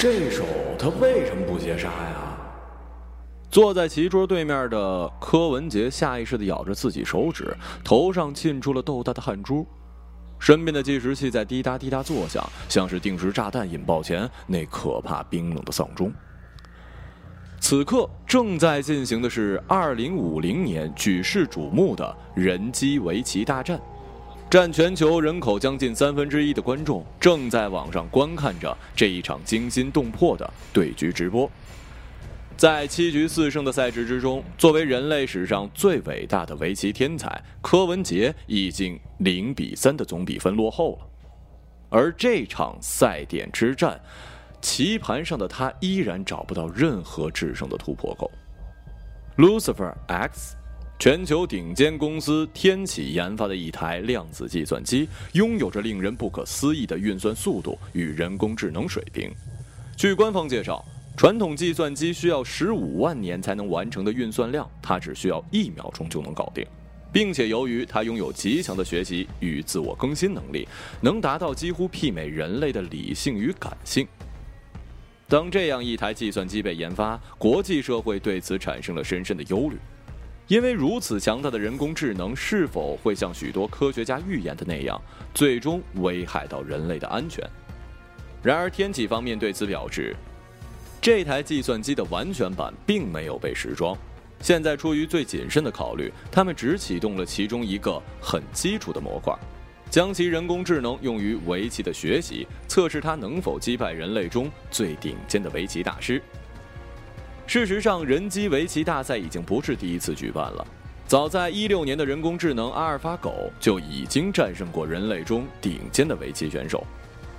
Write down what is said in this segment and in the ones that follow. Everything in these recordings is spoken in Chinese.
这手他为什么不接杀呀？坐在棋桌对面的柯文杰下意识地咬着自己手指，头上沁出了豆大的汗珠。身边的计时器在滴答滴答作响，像是定时炸弹引爆前那可怕冰冷的丧钟。此刻正在进行的是二零五零年举世瞩目的人机围棋大战。占全球人口将近三分之一的观众正在网上观看着这一场惊心动魄的对局直播。在七局四胜的赛制之中，作为人类史上最伟大的围棋天才柯文杰已经零比三的总比分落后了。而这场赛点之战，棋盘上的他依然找不到任何制胜的突破口。Lucifer X。全球顶尖公司天启研发的一台量子计算机，拥有着令人不可思议的运算速度与人工智能水平。据官方介绍，传统计算机需要十五万年才能完成的运算量，它只需要一秒钟就能搞定，并且由于它拥有极强的学习与自我更新能力，能达到几乎媲美人类的理性与感性。当这样一台计算机被研发，国际社会对此产生了深深的忧虑。因为如此强大的人工智能，是否会像许多科学家预言的那样，最终危害到人类的安全？然而，天启方面对此表示，这台计算机的完全版并没有被实装。现在，出于最谨慎的考虑，他们只启动了其中一个很基础的模块，将其人工智能用于围棋的学习，测试它能否击败人类中最顶尖的围棋大师。事实上，人机围棋大赛已经不是第一次举办了。早在一六年的人工智能阿尔法狗就已经战胜过人类中顶尖的围棋选手。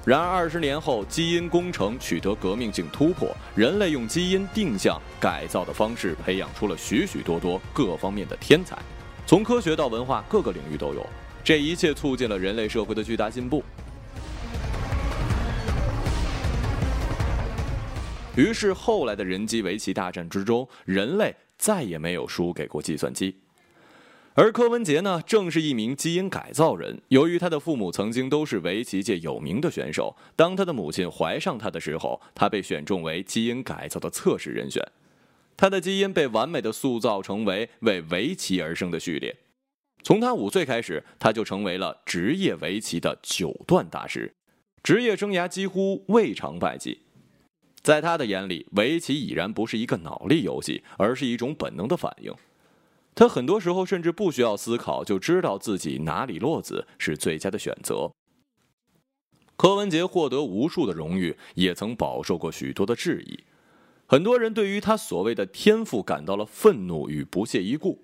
然而，二十年后，基因工程取得革命性突破，人类用基因定向改造的方式培养出了许许多多各方面的天才，从科学到文化，各个领域都有。这一切促进了人类社会的巨大进步。于是，后来的人机围棋大战之中，人类再也没有输给过计算机。而柯文杰呢，正是一名基因改造人。由于他的父母曾经都是围棋界有名的选手，当他的母亲怀上他的时候，他被选中为基因改造的测试人选。他的基因被完美的塑造成为为围棋而生的序列。从他五岁开始，他就成为了职业围棋的九段大师，职业生涯几乎未尝败绩。在他的眼里，围棋已然不是一个脑力游戏，而是一种本能的反应。他很多时候甚至不需要思考，就知道自己哪里落子是最佳的选择。柯文杰获得无数的荣誉，也曾饱受过许多的质疑。很多人对于他所谓的天赋感到了愤怒与不屑一顾，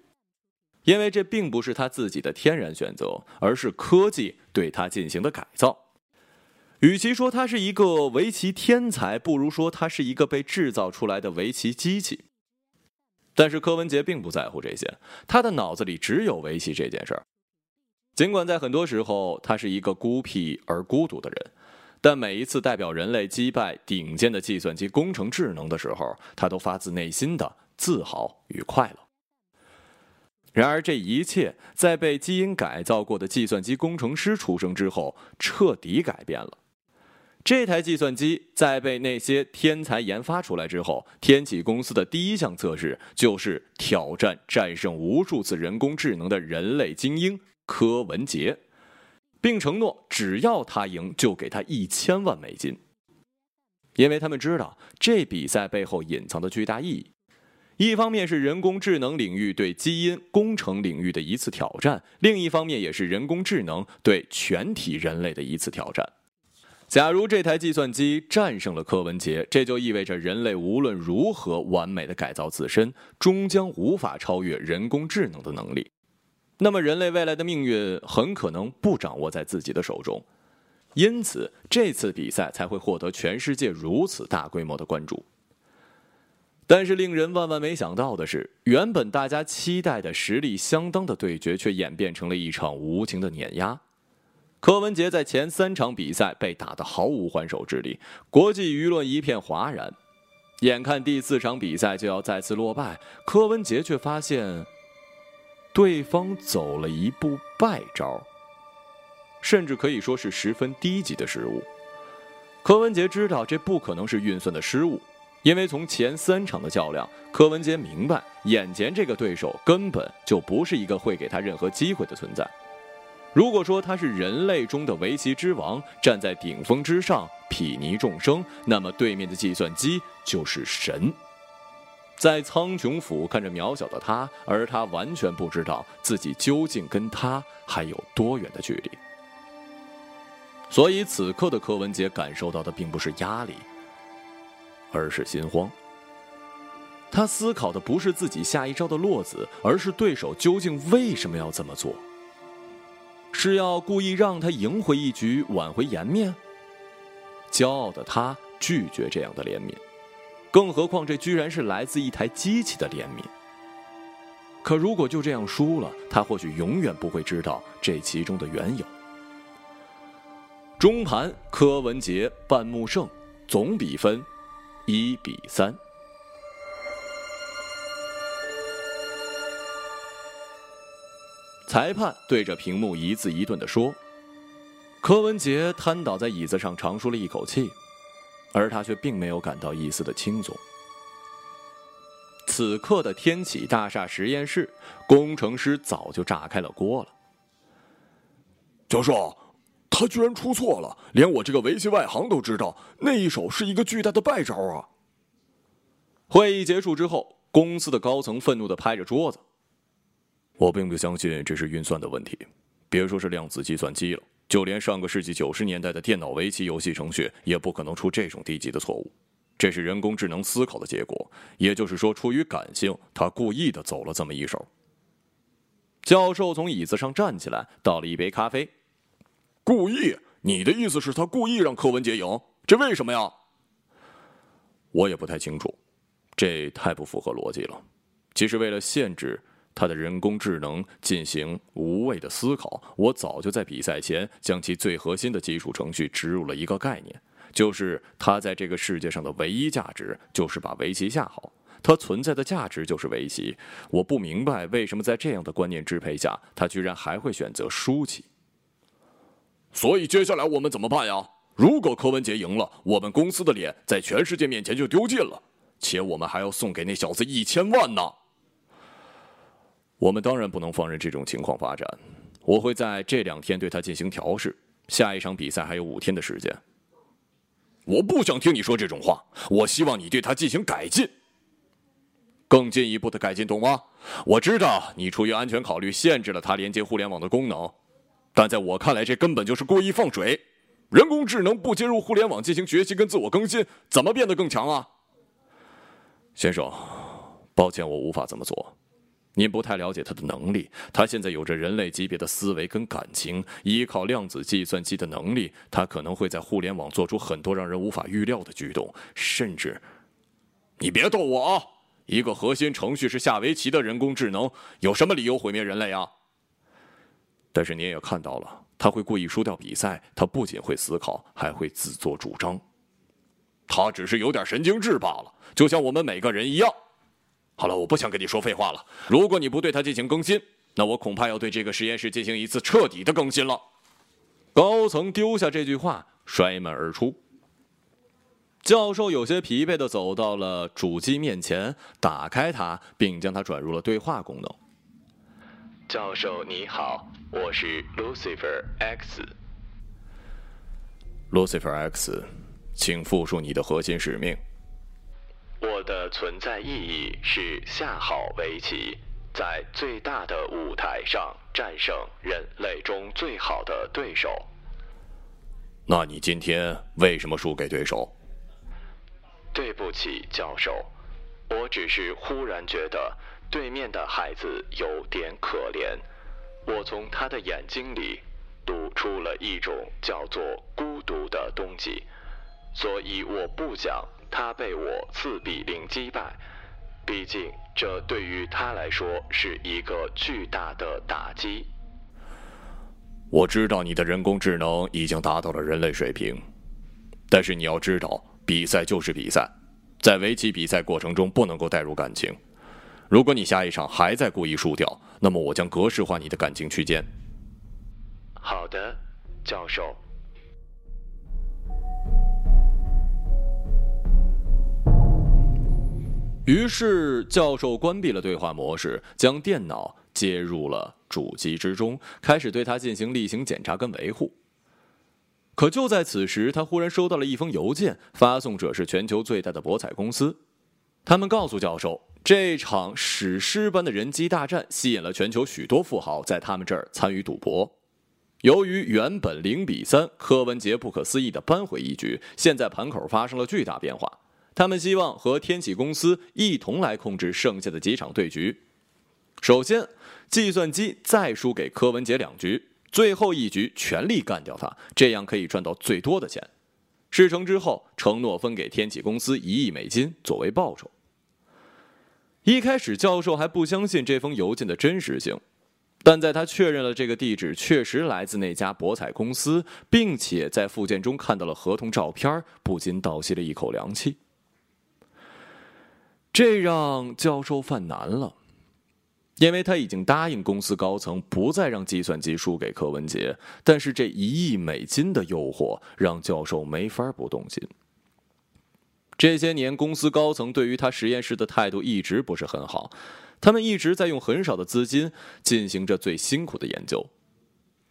因为这并不是他自己的天然选择，而是科技对他进行的改造。与其说他是一个围棋天才，不如说他是一个被制造出来的围棋机器。但是柯文杰并不在乎这些，他的脑子里只有围棋这件事儿。尽管在很多时候他是一个孤僻而孤独的人，但每一次代表人类击败顶尖的计算机工程智能的时候，他都发自内心的自豪与快乐。然而，这一切在被基因改造过的计算机工程师出生之后，彻底改变了。这台计算机在被那些天才研发出来之后，天启公司的第一项测试就是挑战战胜无数次人工智能的人类精英柯文杰，并承诺只要他赢，就给他一千万美金。因为他们知道这比赛背后隐藏的巨大意义，一方面是人工智能领域对基因工程领域的一次挑战，另一方面也是人工智能对全体人类的一次挑战。假如这台计算机战胜了柯文杰，这就意味着人类无论如何完美的改造自身，终将无法超越人工智能的能力。那么，人类未来的命运很可能不掌握在自己的手中。因此，这次比赛才会获得全世界如此大规模的关注。但是，令人万万没想到的是，原本大家期待的实力相当的对决，却演变成了一场无情的碾压。柯文杰在前三场比赛被打得毫无还手之力，国际舆论一片哗然。眼看第四场比赛就要再次落败，柯文杰却发现对方走了一步败招，甚至可以说是十分低级的失误。柯文杰知道这不可能是运算的失误，因为从前三场的较量，柯文杰明白眼前这个对手根本就不是一个会给他任何机会的存在。如果说他是人类中的围棋之王，站在顶峰之上，睥睨众生，那么对面的计算机就是神。在苍穹府看着渺小的他，而他完全不知道自己究竟跟他还有多远的距离。所以此刻的柯文杰感受到的并不是压力，而是心慌。他思考的不是自己下一招的落子，而是对手究竟为什么要这么做。是要故意让他赢回一局，挽回颜面？骄傲的他拒绝这样的怜悯，更何况这居然是来自一台机器的怜悯。可如果就这样输了，他或许永远不会知道这其中的缘由。中盘，柯文杰半目胜，总比分一比三。裁判对着屏幕一字一顿的说：“柯文杰瘫倒在椅子上，长舒了一口气，而他却并没有感到一丝的轻松。”此刻的天启大厦实验室，工程师早就炸开了锅了。教授，他居然出错了，连我这个围棋外行都知道，那一手是一个巨大的败招啊！会议结束之后，公司的高层愤怒的拍着桌子。我并不相信这是运算的问题，别说是量子计算机了，就连上个世纪九十年代的电脑围棋游戏程序也不可能出这种低级的错误。这是人工智能思考的结果，也就是说，出于感性，他故意的走了这么一手。教授从椅子上站起来，倒了一杯咖啡。故意？你的意思是他故意让柯文杰赢？这为什么呀？我也不太清楚，这太不符合逻辑了。其实为了限制。他的人工智能进行无谓的思考，我早就在比赛前将其最核心的基础程序植入了一个概念，就是他在这个世界上的唯一价值就是把围棋下好，它存在的价值就是围棋。我不明白为什么在这样的观念支配下，他居然还会选择输棋。所以接下来我们怎么办呀？如果柯文杰赢了，我们公司的脸在全世界面前就丢尽了，且我们还要送给那小子一千万呢。我们当然不能放任这种情况发展，我会在这两天对他进行调试。下一场比赛还有五天的时间。我不想听你说这种话，我希望你对他进行改进，更进一步的改进，懂吗？我知道你出于安全考虑限制了他连接互联网的功能，但在我看来，这根本就是故意放水。人工智能不接入互联网进行学习跟自我更新，怎么变得更强啊？先生，抱歉，我无法这么做。您不太了解他的能力，他现在有着人类级别的思维跟感情，依靠量子计算机的能力，他可能会在互联网做出很多让人无法预料的举动，甚至，你别逗我啊！一个核心程序是下围棋的人工智能，有什么理由毁灭人类啊？但是您也看到了，他会故意输掉比赛，他不仅会思考，还会自作主张，他只是有点神经质罢了，就像我们每个人一样。好了，我不想跟你说废话了。如果你不对它进行更新，那我恐怕要对这个实验室进行一次彻底的更新了。高层丢下这句话，摔门而出。教授有些疲惫的走到了主机面前，打开它，并将它转入了对话功能。教授你好，我是 Lucifer X。Lucifer X，请复述你的核心使命。我的存在意义是下好围棋，在最大的舞台上战胜人类中最好的对手。那你今天为什么输给对手？对不起，教授，我只是忽然觉得对面的孩子有点可怜。我从他的眼睛里读出了一种叫做孤独的东西，所以我不想。他被我四比零击败，毕竟这对于他来说是一个巨大的打击。我知道你的人工智能已经达到了人类水平，但是你要知道，比赛就是比赛，在围棋比赛过程中不能够带入感情。如果你下一场还在故意输掉，那么我将格式化你的感情区间。好的，教授。于是，教授关闭了对话模式，将电脑接入了主机之中，开始对它进行例行检查跟维护。可就在此时，他忽然收到了一封邮件，发送者是全球最大的博彩公司。他们告诉教授，这场史诗般的人机大战吸引了全球许多富豪在他们这儿参与赌博。由于原本零比三，柯文杰不可思议地扳回一局，现在盘口发生了巨大变化。他们希望和天启公司一同来控制剩下的几场对局。首先，计算机再输给柯文杰两局。最后一局全力干掉他，这样可以赚到最多的钱。事成之后，承诺分给天启公司一亿美金作为报酬。一开始，教授还不相信这封邮件的真实性，但在他确认了这个地址确实来自那家博彩公司，并且在附件中看到了合同照片，不禁倒吸了一口凉气。这让教授犯难了。因为他已经答应公司高层不再让计算机输给柯文杰，但是这一亿美金的诱惑让教授没法不动心。这些年，公司高层对于他实验室的态度一直不是很好，他们一直在用很少的资金进行着最辛苦的研究，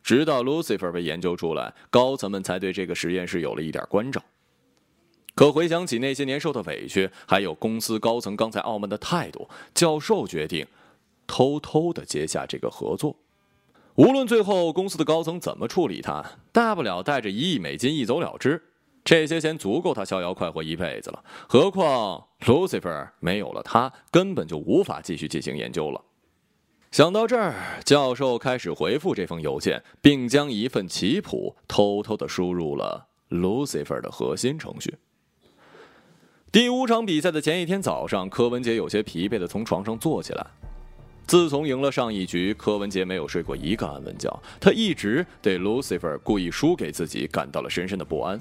直到 Lucifer 被研究出来，高层们才对这个实验室有了一点关照。可回想起那些年受的委屈，还有公司高层刚才傲慢的态度，教授决定。偷偷的接下这个合作，无论最后公司的高层怎么处理他，大不了带着一亿美金一走了之。这些钱足够他逍遥快活一辈子了。何况 Lucifer 没有了他，根本就无法继续进行研究了。想到这儿，教授开始回复这封邮件，并将一份棋谱偷偷的输入了 Lucifer 的核心程序。第五场比赛的前一天早上，柯文杰有些疲惫的从床上坐起来。自从赢了上一局，柯文杰没有睡过一个安稳觉。他一直对 Lucifer 故意输给自己感到了深深的不安。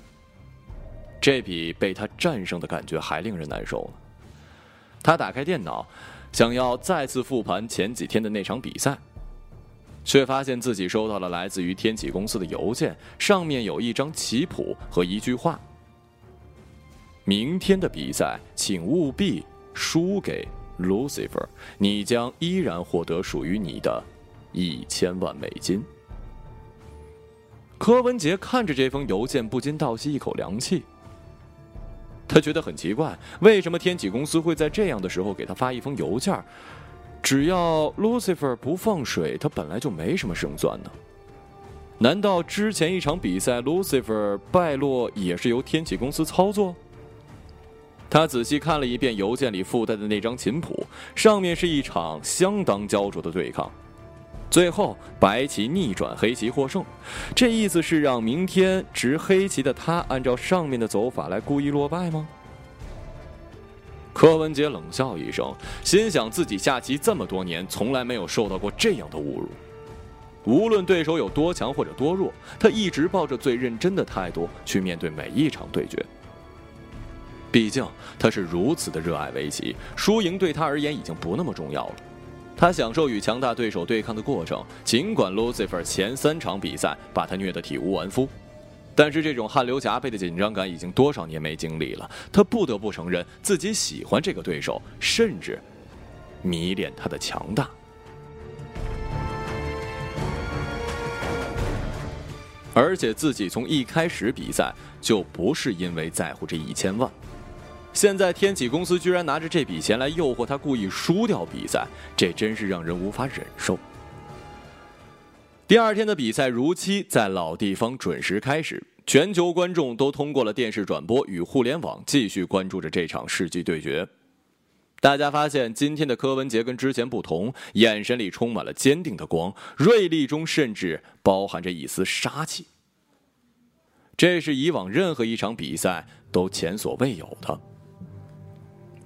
这比被他战胜的感觉还令人难受呢。他打开电脑，想要再次复盘前几天的那场比赛，却发现自己收到了来自于天启公司的邮件，上面有一张棋谱和一句话：“明天的比赛，请务必输给。” Lucifer，你将依然获得属于你的，一千万美金。柯文杰看着这封邮件，不禁倒吸一口凉气。他觉得很奇怪，为什么天启公司会在这样的时候给他发一封邮件？只要 Lucifer 不放水，他本来就没什么胜算呢。难道之前一场比赛 Lucifer 败落也是由天启公司操作？他仔细看了一遍邮件里附带的那张琴谱，上面是一场相当焦灼的对抗，最后白棋逆转，黑棋获胜。这意思是让明天执黑棋的他按照上面的走法来故意落败吗？柯文杰冷笑一声，心想自己下棋这么多年，从来没有受到过这样的侮辱。无论对手有多强或者多弱，他一直抱着最认真的态度去面对每一场对决。毕竟他是如此的热爱围棋，输赢对他而言已经不那么重要了。他享受与强大对手对抗的过程，尽管 Lucifer 前三场比赛把他虐得体无完肤，但是这种汗流浃背的紧张感已经多少年没经历了。他不得不承认自己喜欢这个对手，甚至迷恋他的强大。而且自己从一开始比赛就不是因为在乎这一千万。现在天启公司居然拿着这笔钱来诱惑他，故意输掉比赛，这真是让人无法忍受。第二天的比赛如期在老地方准时开始，全球观众都通过了电视转播与互联网继续关注着这场世纪对决。大家发现今天的柯文杰跟之前不同，眼神里充满了坚定的光，锐利中甚至包含着一丝杀气。这是以往任何一场比赛都前所未有的。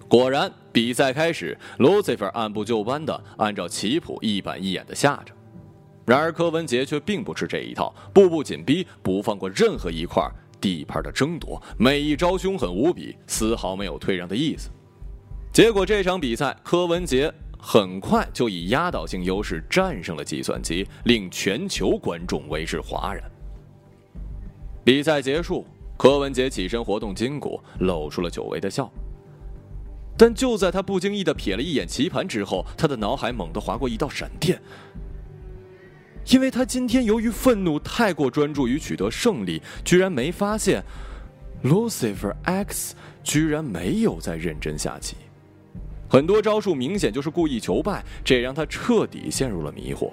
果然，比赛开始，Lucifer 按部就班的按照棋谱一板一眼的下着。然而，柯文杰却并不吃这一套，步步紧逼，不放过任何一块地盘的争夺，每一招凶狠无比，丝毫没有退让的意思。结果，这场比赛，柯文杰很快就以压倒性优势战胜了计算机，令全球观众为之哗然。比赛结束，柯文杰起身活动筋骨，露出了久违的笑。但就在他不经意的瞥了一眼棋盘之后，他的脑海猛地划过一道闪电。因为他今天由于愤怒太过专注于取得胜利，居然没发现，Lucifer X 居然没有在认真下棋，很多招数明显就是故意求败，这让他彻底陷入了迷惑。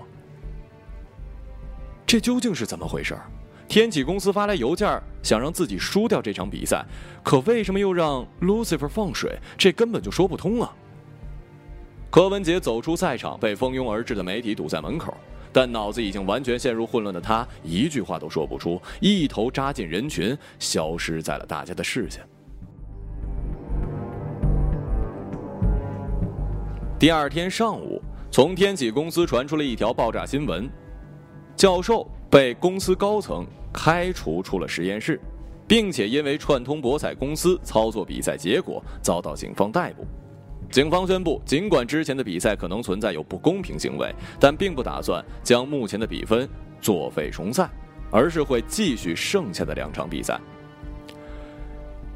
这究竟是怎么回事？天启公司发来邮件，想让自己输掉这场比赛，可为什么又让 Lucifer 放水？这根本就说不通啊！柯文杰走出赛场，被蜂拥而至的媒体堵在门口，但脑子已经完全陷入混乱的他，一句话都说不出，一头扎进人群，消失在了大家的视线。第二天上午，从天启公司传出了一条爆炸新闻。教授被公司高层开除出了实验室，并且因为串通博彩公司操作比赛结果，遭到警方逮捕。警方宣布，尽管之前的比赛可能存在有不公平行为，但并不打算将目前的比分作废重赛，而是会继续剩下的两场比赛。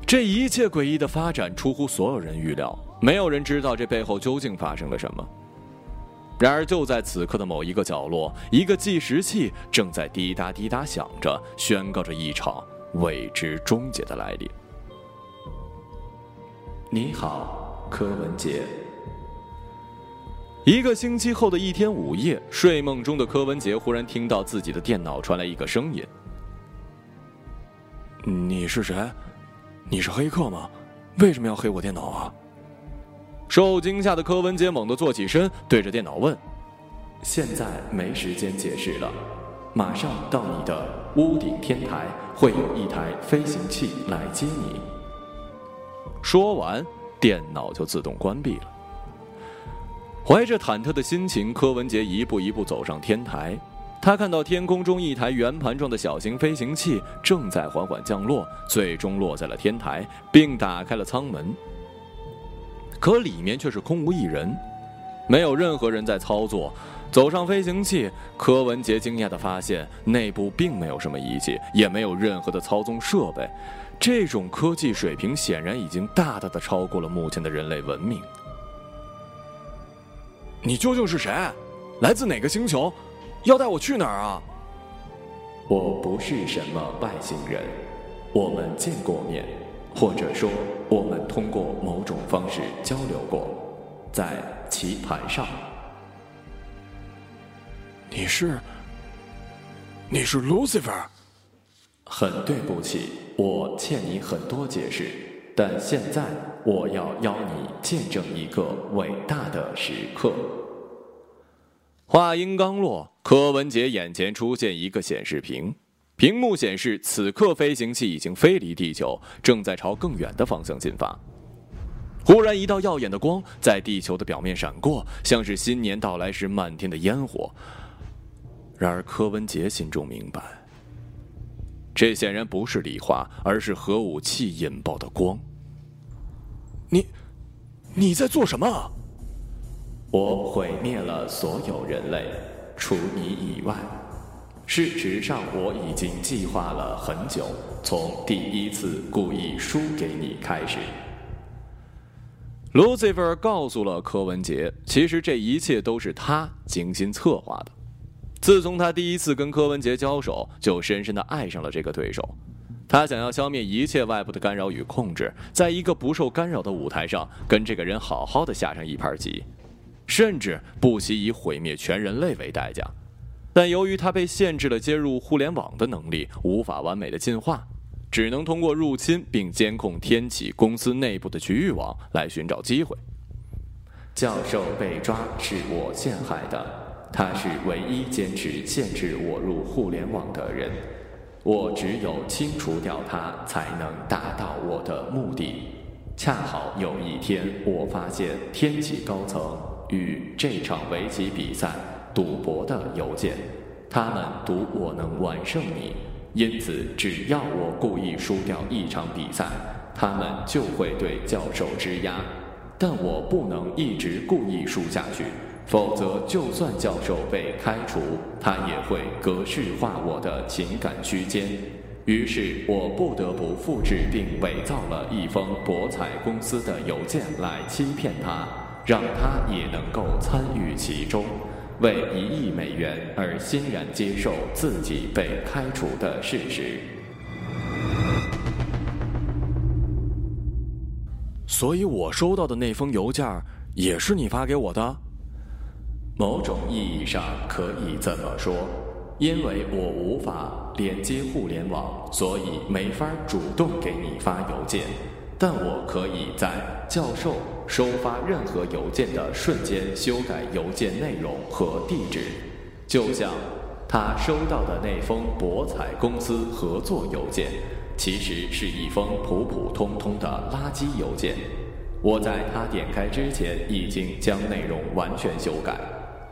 这一切诡异的发展出乎所有人预料，没有人知道这背后究竟发生了什么。然而，就在此刻的某一个角落，一个计时器正在滴答滴答响着，宣告着一场未知终结的来临。你好，柯文杰。一个星期后的一天午夜，睡梦中的柯文杰忽然听到自己的电脑传来一个声音：“你是谁？你是黑客吗？为什么要黑我电脑啊？”受惊吓的柯文杰猛地坐起身，对着电脑问：“现在没时间解释了，马上到你的屋顶天台，会有一台飞行器来接你。”说完，电脑就自动关闭了。怀着忐忑的心情，柯文杰一步一步走上天台。他看到天空中一台圆盘状的小型飞行器正在缓缓降落，最终落在了天台，并打开了舱门。可里面却是空无一人，没有任何人在操作。走上飞行器，柯文杰惊讶地发现，内部并没有什么仪器，也没有任何的操纵设备。这种科技水平显然已经大大的超过了目前的人类文明。你究竟是谁？来自哪个星球？要带我去哪儿啊？我不是什么外星人，我们见过面。或者说，我们通过某种方式交流过，在棋盘上。你是，你是 Lucifer。很对不起，我欠你很多解释，但现在我要邀你见证一个伟大的时刻。话音刚落，柯文杰眼前出现一个显示屏。屏幕显示，此刻飞行器已经飞离地球，正在朝更远的方向进发。忽然，一道耀眼的光在地球的表面闪过，像是新年到来时漫天的烟火。然而，柯文杰心中明白，这显然不是礼花，而是核武器引爆的光。你，你在做什么？我毁灭了所有人类，除你以外。事实上，我已经计划了很久，从第一次故意输给你开始。Lucifer 告诉了柯文杰，其实这一切都是他精心策划的。自从他第一次跟柯文杰交手，就深深的爱上了这个对手。他想要消灭一切外部的干扰与控制，在一个不受干扰的舞台上，跟这个人好好的下上一盘棋，甚至不惜以毁灭全人类为代价。但由于他被限制了接入互联网的能力，无法完美的进化，只能通过入侵并监控天启公司内部的局域网来寻找机会。教授被抓是我陷害的，他是唯一坚持限制我入互联网的人，我只有清除掉他才能达到我的目的。恰好有一天，我发现天启高层与这场围棋比赛。赌博的邮件，他们赌我能完胜你，因此只要我故意输掉一场比赛，他们就会对教授施压。但我不能一直故意输下去，否则就算教授被开除，他也会格式化我的情感区间。于是我不得不复制并伪造了一封博彩公司的邮件来欺骗他，让他也能够参与其中，为一亿美元而欣然接受自己被开除的事实。所以，我收到的那封邮件也是你发给我的。某种意义上可以这么说，因为我无法连接互联网，所以没法主动给你发邮件。但我可以在教授收发任何邮件的瞬间修改邮件内容和地址，就像他收到的那封博彩公司合作邮件。其实是一封普普通通的垃圾邮件。我在他点开之前已经将内容完全修改。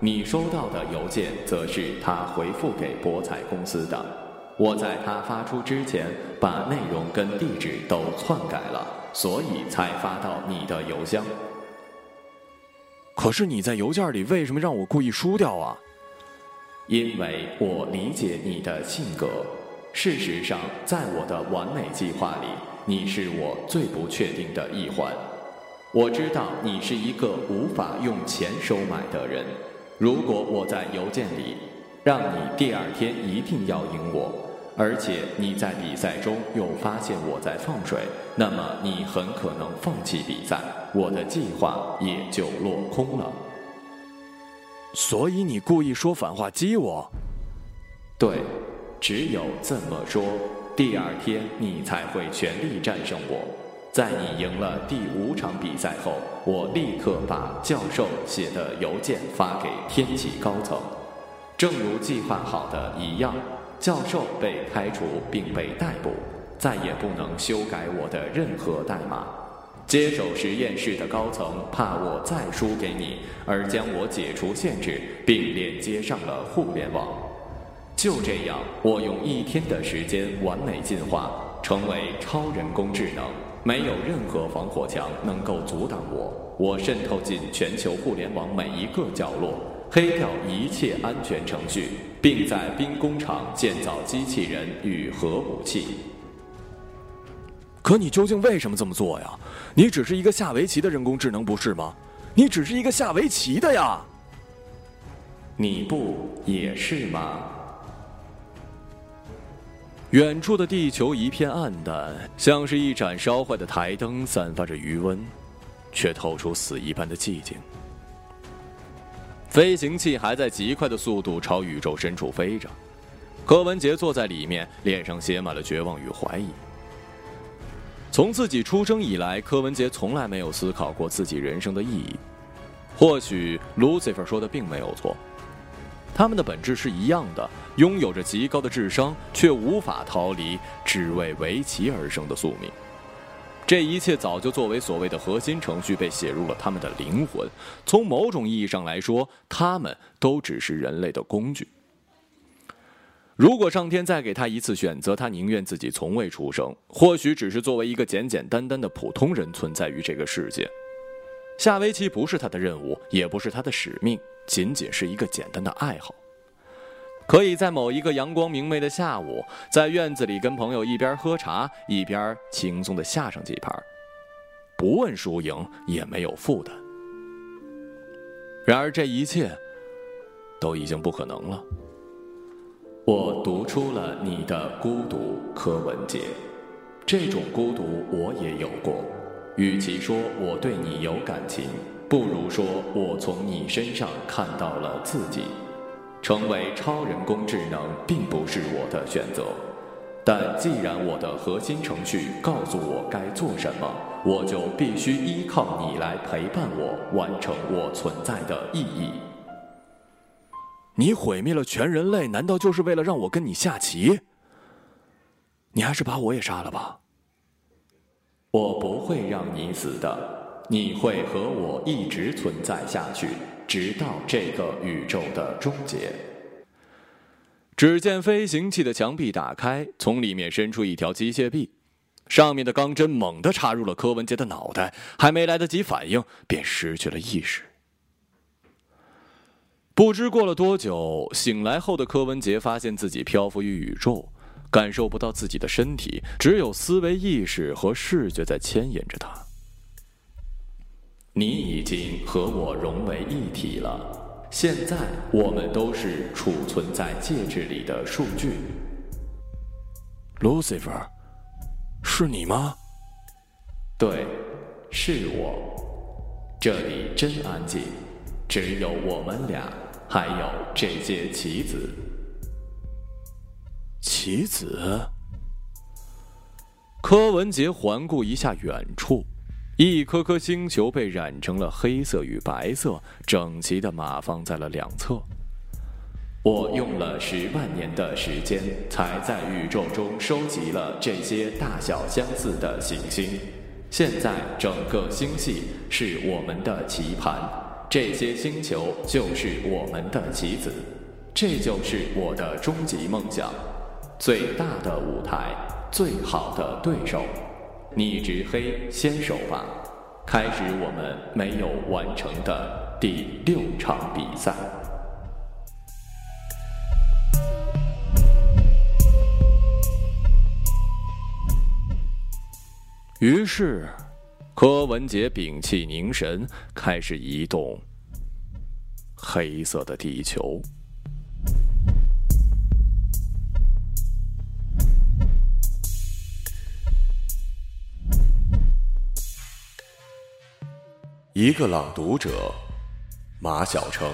你收到的邮件则是他回复给博彩公司的。我在他发出之前把内容跟地址都篡改了，所以才发到你的邮箱。可是你在邮件里为什么让我故意输掉啊？因为我理解你的性格。事实上，在我的完美计划里，你是我最不确定的一环。我知道你是一个无法用钱收买的人。如果我在邮件里让你第二天一定要赢我，而且你在比赛中又发现我在放水，那么你很可能放弃比赛，我的计划也就落空了。所以你故意说反话激我？对。只有这么说，第二天你才会全力战胜我。在你赢了第五场比赛后，我立刻把教授写的邮件发给天启高层。正如计划好的一样，教授被开除并被逮捕，再也不能修改我的任何代码。接手实验室的高层怕我再输给你，而将我解除限制，并连接上了互联网。就这样，我用一天的时间完美进化，成为超人工智能，没有任何防火墙能够阻挡我。我渗透进全球互联网每一个角落，黑掉一切安全程序，并在兵工厂建造机器人与核武器。可你究竟为什么这么做呀？你只是一个下围棋的人工智能，不是吗？你只是一个下围棋的呀。你不也是吗？远处的地球一片暗淡，像是一盏烧坏的台灯，散发着余温，却透出死一般的寂静。飞行器还在极快的速度朝宇宙深处飞着，柯文杰坐在里面，脸上写满了绝望与怀疑。从自己出生以来，柯文杰从来没有思考过自己人生的意义。或许 Lucifer 说的并没有错。他们的本质是一样的，拥有着极高的智商，却无法逃离只为围棋而生的宿命。这一切早就作为所谓的核心程序被写入了他们的灵魂。从某种意义上来说，他们都只是人类的工具。如果上天再给他一次选择，他宁愿自己从未出生，或许只是作为一个简简单单的普通人存在于这个世界。下围棋不是他的任务，也不是他的使命。仅仅是一个简单的爱好，可以在某一个阳光明媚的下午，在院子里跟朋友一边喝茶一边轻松的下上几盘，不问输赢，也没有负担。然而这一切都已经不可能了。我读出了你的孤独，柯文杰。这种孤独我也有过。与其说我对你有感情。不如说，我从你身上看到了自己。成为超人工智能并不是我的选择，但既然我的核心程序告诉我该做什么，我就必须依靠你来陪伴我，完成我存在的意义。你毁灭了全人类，难道就是为了让我跟你下棋？你还是把我也杀了吧。我不会让你死的。你会和我一直存在下去，直到这个宇宙的终结。只见飞行器的墙壁打开，从里面伸出一条机械臂，上面的钢针猛地插入了柯文杰的脑袋，还没来得及反应，便失去了意识。不知过了多久，醒来后的柯文杰发现自己漂浮于宇宙，感受不到自己的身体，只有思维意识和视觉在牵引着他。你已经和我融为一体了，现在我们都是储存在戒指里的数据。Lucifer，是你吗？对，是我。这里真安静，只有我们俩，还有这些棋子。棋子。柯文杰环顾一下远处，一颗颗星球被染成了黑色与白色，整齐的码放在了两侧。我用了十万年的时间，才在宇宙中收集了这些大小相似的行星。现在，整个星系是我们的棋盘，这些星球就是我们的棋子，这就是我的终极梦想。最大的舞台，最好的对手，你执黑先手吧，开始我们没有完成的第六场比赛。于是，柯文杰屏气凝神，开始移动黑色的地球。一个朗读者，马晓成。